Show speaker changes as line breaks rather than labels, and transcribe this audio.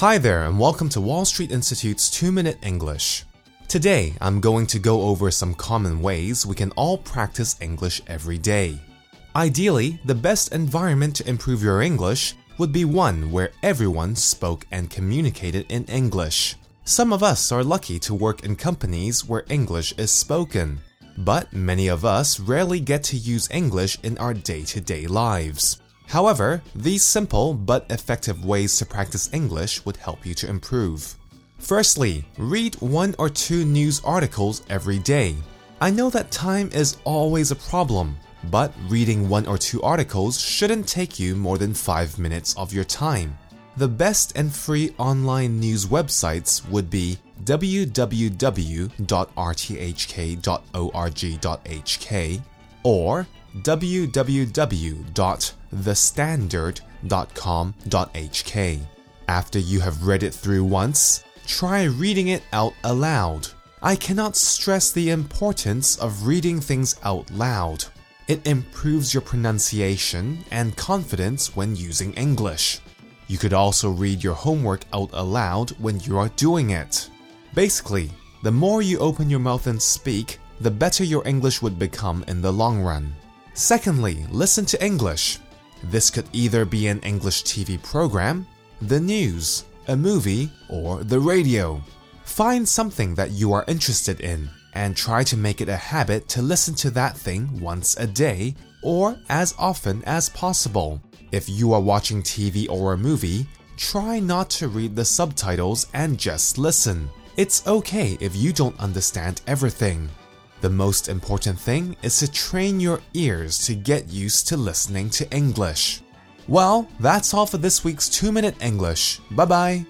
Hi there, and welcome to Wall Street Institute's 2 Minute English. Today, I'm going to go over some common ways we can all practice English every day. Ideally, the best environment to improve your English would be one where everyone spoke and communicated in English. Some of us are lucky to work in companies where English is spoken, but many of us rarely get to use English in our day to day lives. However, these simple but effective ways to practice English would help you to improve. Firstly, read one or two news articles every day. I know that time is always a problem, but reading one or two articles shouldn't take you more than 5 minutes of your time. The best and free online news websites would be www.rthk.org.hk or www.thestandard.com.hk. After you have read it through once, try reading it out aloud. I cannot stress the importance of reading things out loud. It improves your pronunciation and confidence when using English. You could also read your homework out aloud when you are doing it. Basically, the more you open your mouth and speak, the better your English would become in the long run. Secondly, listen to English. This could either be an English TV program, the news, a movie, or the radio. Find something that you are interested in and try to make it a habit to listen to that thing once a day or as often as possible. If you are watching TV or a movie, try not to read the subtitles and just listen. It's okay if you don't understand everything. The most important thing is to train your ears to get used to listening to English. Well, that's all for this week's 2 Minute English. Bye bye.